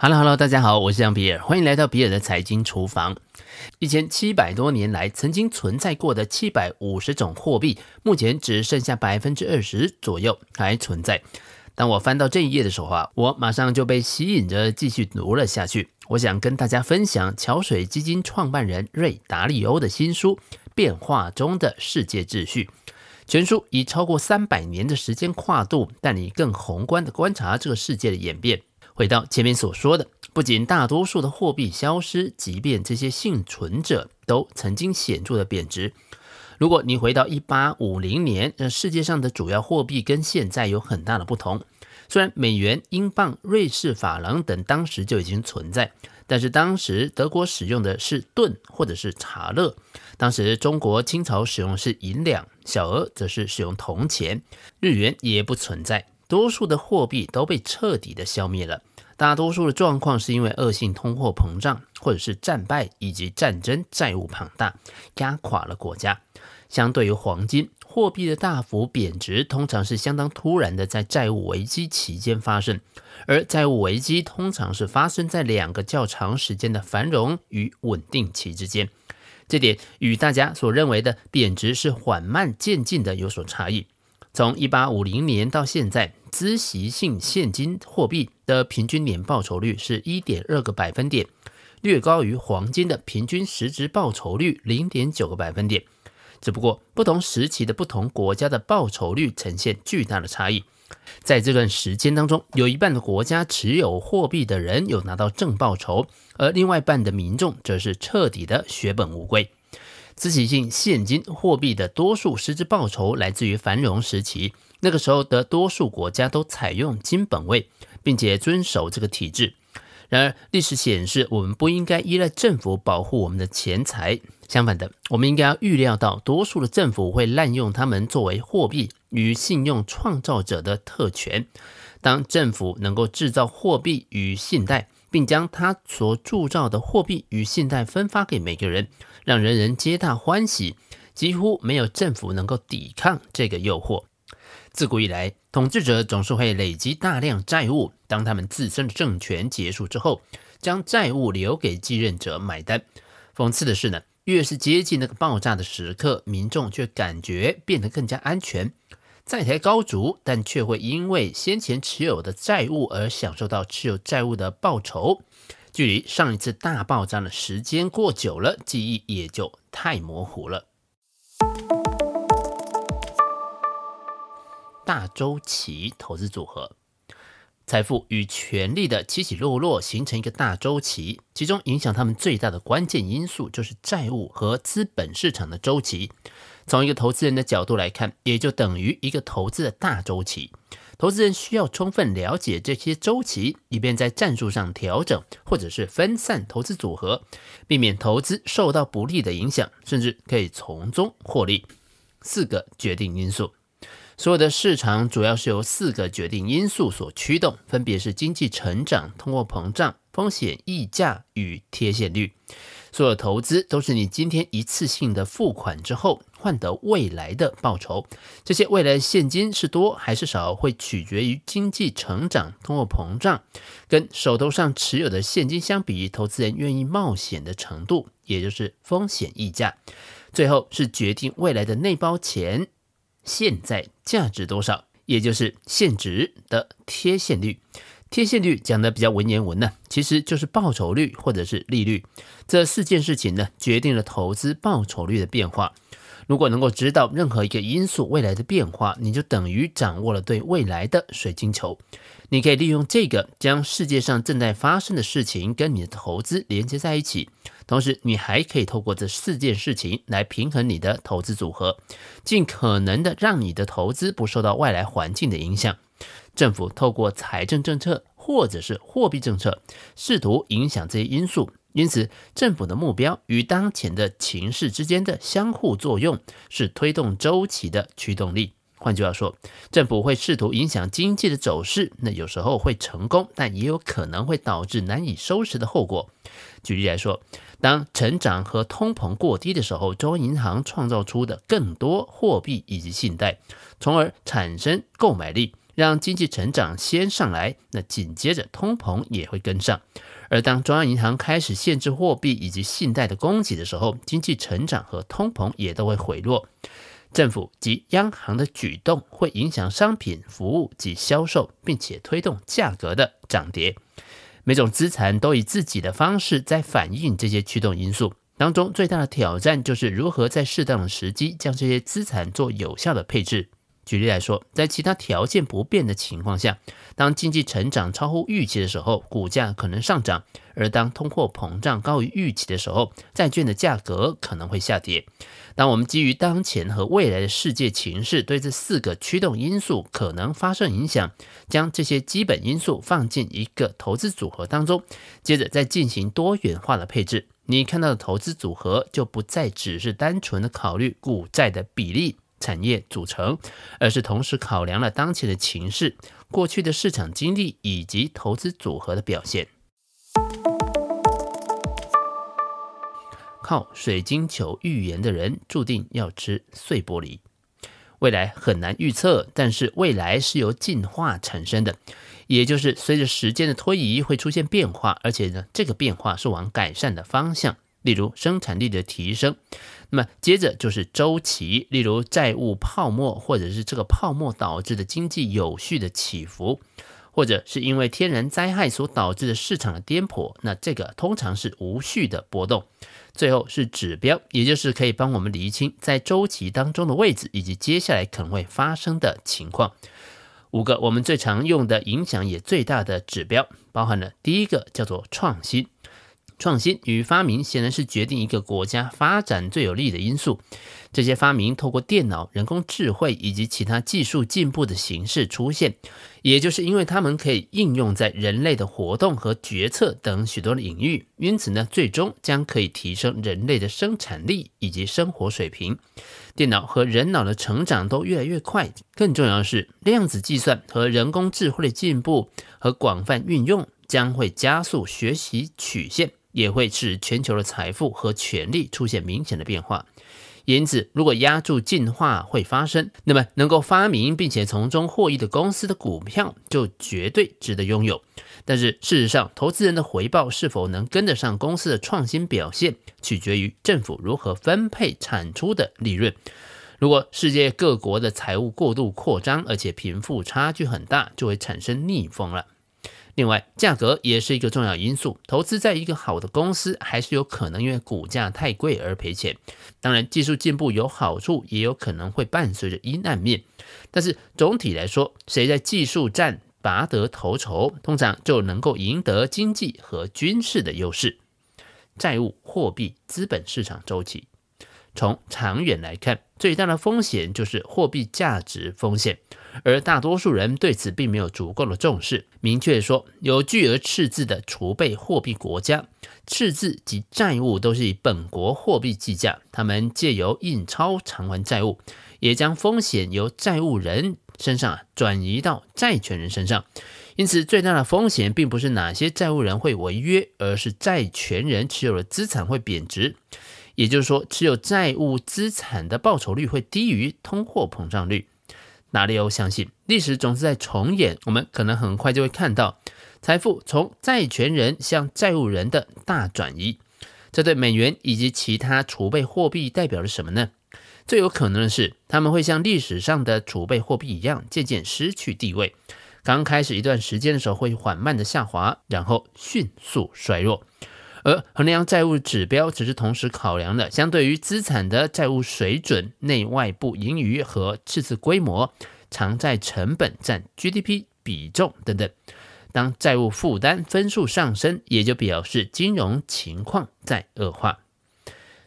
Hello，Hello，大家好，我是杨比尔，欢迎来到比尔的财经厨房。一千七百多年来曾经存在过的七百五十种货币，目前只剩下百分之二十左右还存在。当我翻到这一页的时候啊，我马上就被吸引着继续读了下去。我想跟大家分享桥水基金创办人瑞达利欧的新书《变化中的世界秩序》。全书以超过三百年的时间跨度，带你更宏观的观察这个世界的演变。回到前面所说的，不仅大多数的货币消失，即便这些幸存者都曾经显著的贬值。如果你回到一八五零年，那，世界上的主要货币跟现在有很大的不同。虽然美元、英镑、瑞士法郎等当时就已经存在，但是当时德国使用的是盾或者是查勒，当时中国清朝使用的是银两，小额则是使用铜钱，日元也不存在。多数的货币都被彻底的消灭了，大多数的状况是因为恶性通货膨胀，或者是战败以及战争债务庞大，压垮了国家。相对于黄金，货币的大幅贬值通常是相当突然的，在债务危机期间发生，而债务危机通常是发生在两个较长时间的繁荣与稳定期之间。这点与大家所认为的贬值是缓慢渐进的有所差异。从一八五零年到现在，孳息性现金货币的平均年报酬率是一点二个百分点，略高于黄金的平均实质报酬率零点九个百分点。只不过，不同时期的不同国家的报酬率呈现巨大的差异。在这段时间当中，有一半的国家持有货币的人有拿到正报酬，而另外一半的民众则是彻底的血本无归。孳息性现金货币的多数实质报酬来自于繁荣时期，那个时候的多数国家都采用金本位，并且遵守这个体制。然而，历史显示，我们不应该依赖政府保护我们的钱财，相反的，我们应该要预料到多数的政府会滥用他们作为货币与信用创造者的特权。当政府能够制造货币与信贷，并将他所铸造的货币与信贷分发给每个人，让人人皆大欢喜，几乎没有政府能够抵抗这个诱惑。自古以来，统治者总是会累积大量债务，当他们自身的政权结束之后，将债务留给继任者买单。讽刺的是呢，越是接近那个爆炸的时刻，民众却感觉变得更加安全。债台高筑，但却会因为先前持有的债务而享受到持有债务的报酬。距离上一次大爆炸的时间过久了，记忆也就太模糊了。大周期投资组合，财富与权力的起起落落形成一个大周期，其中影响他们最大的关键因素就是债务和资本市场的周期。从一个投资人的角度来看，也就等于一个投资的大周期。投资人需要充分了解这些周期，以便在战术上调整或者是分散投资组合，避免投资受到不利的影响，甚至可以从中获利。四个决定因素，所有的市场主要是由四个决定因素所驱动，分别是经济成长、通货膨胀、风险溢价与贴现率。所有投资都是你今天一次性的付款之后换得未来的报酬。这些未来现金是多还是少，会取决于经济成长、通货膨胀，跟手头上持有的现金相比，投资人愿意冒险的程度，也就是风险溢价。最后是决定未来的那包钱现在价值多少，也就是现值的贴现率。贴现率讲的比较文言文呢，其实就是报酬率或者是利率。这四件事情呢，决定了投资报酬率的变化。如果能够知道任何一个因素未来的变化，你就等于掌握了对未来的水晶球。你可以利用这个，将世界上正在发生的事情跟你的投资连接在一起。同时，你还可以透过这四件事情来平衡你的投资组合，尽可能的让你的投资不受到外来环境的影响。政府透过财政政策或者是货币政策，试图影响这些因素。因此，政府的目标与当前的情势之间的相互作用，是推动周期的驱动力。换句话说，政府会试图影响经济的走势，那有时候会成功，但也有可能会导致难以收拾的后果。举例来说，当成长和通膨过低的时候，中央银行创造出的更多货币以及信贷，从而产生购买力。让经济成长先上来，那紧接着通膨也会跟上。而当中央银行开始限制货币以及信贷的供给的时候，经济成长和通膨也都会回落。政府及央行的举动会影响商品、服务及销售，并且推动价格的涨跌。每种资产都以自己的方式在反映这些驱动因素。当中最大的挑战就是如何在适当的时机将这些资产做有效的配置。举例来说，在其他条件不变的情况下，当经济成长超乎预期的时候，股价可能上涨；而当通货膨胀高于预期的时候，债券的价格可能会下跌。当我们基于当前和未来的世界情势，对这四个驱动因素可能发生影响，将这些基本因素放进一个投资组合当中，接着再进行多元化的配置，你看到的投资组合就不再只是单纯的考虑股债的比例。产业组成，而是同时考量了当前的情势、过去的市场经历以及投资组合的表现。靠水晶球预言的人，注定要吃碎玻璃。未来很难预测，但是未来是由进化产生的，也就是随着时间的推移会出现变化，而且呢，这个变化是往改善的方向。例如生产力的提升，那么接着就是周期，例如债务泡沫，或者是这个泡沫导致的经济有序的起伏，或者是因为天然灾害所导致的市场的颠簸，那这个通常是无序的波动。最后是指标，也就是可以帮我们厘清在周期当中的位置，以及接下来可能会发生的情况。五个我们最常用的、影响也最大的指标，包含了第一个叫做创新。创新与发明显然是决定一个国家发展最有利的因素。这些发明透过电脑、人工智慧以及其他技术进步的形式出现，也就是因为它们可以应用在人类的活动和决策等许多领域，因此呢，最终将可以提升人类的生产力以及生活水平。电脑和人脑的成长都越来越快，更重要的是，量子计算和人工智慧的进步和广泛运用将会加速学习曲线。也会使全球的财富和权力出现明显的变化。因此，如果押注进化会发生，那么能够发明并且从中获益的公司的股票就绝对值得拥有。但是，事实上，投资人的回报是否能跟得上公司的创新表现，取决于政府如何分配产出的利润。如果世界各国的财务过度扩张，而且贫富差距很大，就会产生逆风了。另外，价格也是一个重要因素。投资在一个好的公司，还是有可能因为股价太贵而赔钱。当然，技术进步有好处，也有可能会伴随着阴暗面。但是总体来说，谁在技术战拔得头筹，通常就能够赢得经济和军事的优势。债务、货币、资本市场周期，从长远来看，最大的风险就是货币价值风险。而大多数人对此并没有足够的重视。明确说，有巨额赤字的储备货币国家，赤字及债务都是以本国货币计价，他们借由印钞偿还债务，也将风险由债务人身上转移到债权人身上。因此，最大的风险并不是哪些债务人会违约，而是债权人持有的资产会贬值。也就是说，持有债务资产的报酬率会低于通货膨胀率。马里欧相信，历史总是在重演。我们可能很快就会看到财富从债权人向债务人的大转移。这对美元以及其他储备货币代表着什么呢？最有可能的是，他们会像历史上的储备货币一样，渐渐失去地位。刚开始一段时间的时候，会缓慢的下滑，然后迅速衰弱。而衡量债务指标只是同时考量了相对于资产的债务水准、内外部盈余和赤字规模、偿债成本占 GDP 比重等等。当债务负担分数上升，也就表示金融情况在恶化。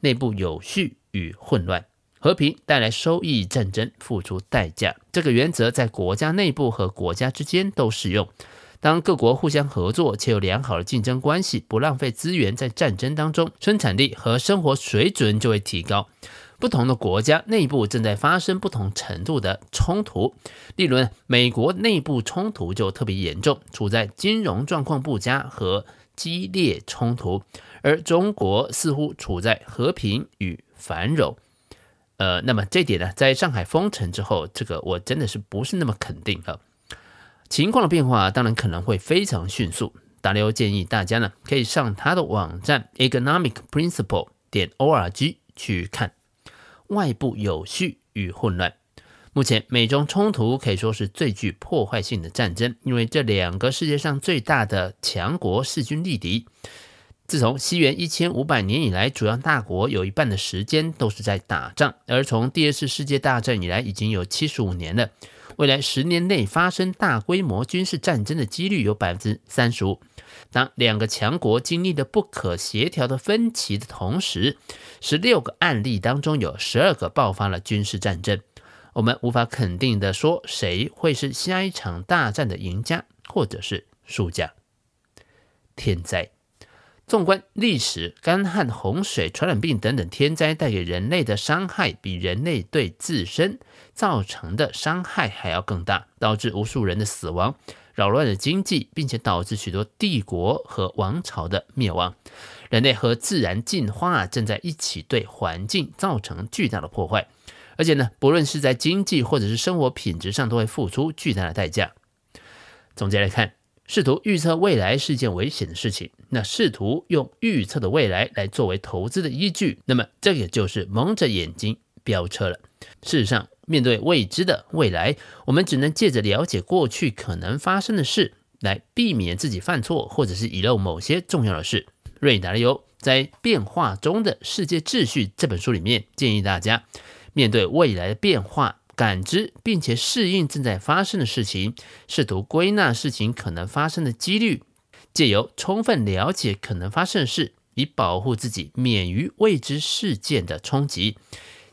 内部有序与混乱，和平带来收益，战争付出代价。这个原则在国家内部和国家之间都适用。当各国互相合作且有良好的竞争关系，不浪费资源在战争当中，生产力和生活水准就会提高。不同的国家内部正在发生不同程度的冲突，例如美国内部冲突就特别严重，处在金融状况不佳和激烈冲突，而中国似乎处在和平与繁荣。呃，那么这点呢，在上海封城之后，这个我真的是不是那么肯定了。情况的变化当然可能会非常迅速。达利欧建议大家呢，可以上他的网站 economic principle 点 org 去看。外部有序与混乱。目前美中冲突可以说是最具破坏性的战争，因为这两个世界上最大的强国势均力敌。自从西元一千五百年以来，主要大国有一半的时间都是在打仗，而从第二次世界大战以来，已经有七十五年了。未来十年内发生大规模军事战争的几率有百分之三十五。当两个强国经历的不可协调的分歧的同时，十六个案例当中有十二个爆发了军事战争。我们无法肯定的说谁会是下一场大战的赢家或者是输家。天灾。纵观历史，干旱、洪水、传染病等等天灾带给人类的伤害，比人类对自身造成的伤害还要更大，导致无数人的死亡，扰乱了经济，并且导致许多帝国和王朝的灭亡。人类和自然进化正在一起对环境造成巨大的破坏，而且呢，不论是在经济或者是生活品质上，都会付出巨大的代价。总结来看。试图预测未来是件危险的事情。那试图用预测的未来来作为投资的依据，那么这个就是蒙着眼睛飙车了。事实上，面对未知的未来，我们只能借着了解过去可能发生的事，来避免自己犯错，或者是遗漏某些重要的事。瑞达利欧在《变化中的世界秩序》这本书里面建议大家，面对未来的变化。感知并且适应正在发生的事情，试图归纳事情可能发生的几率，借由充分了解可能发生的事，以保护自己免于未知事件的冲击。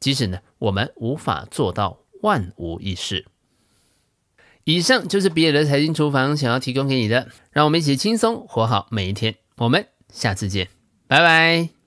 即使呢，我们无法做到万无一失。以上就是比尔的财经厨房想要提供给你的，让我们一起轻松活好每一天。我们下次见，拜拜。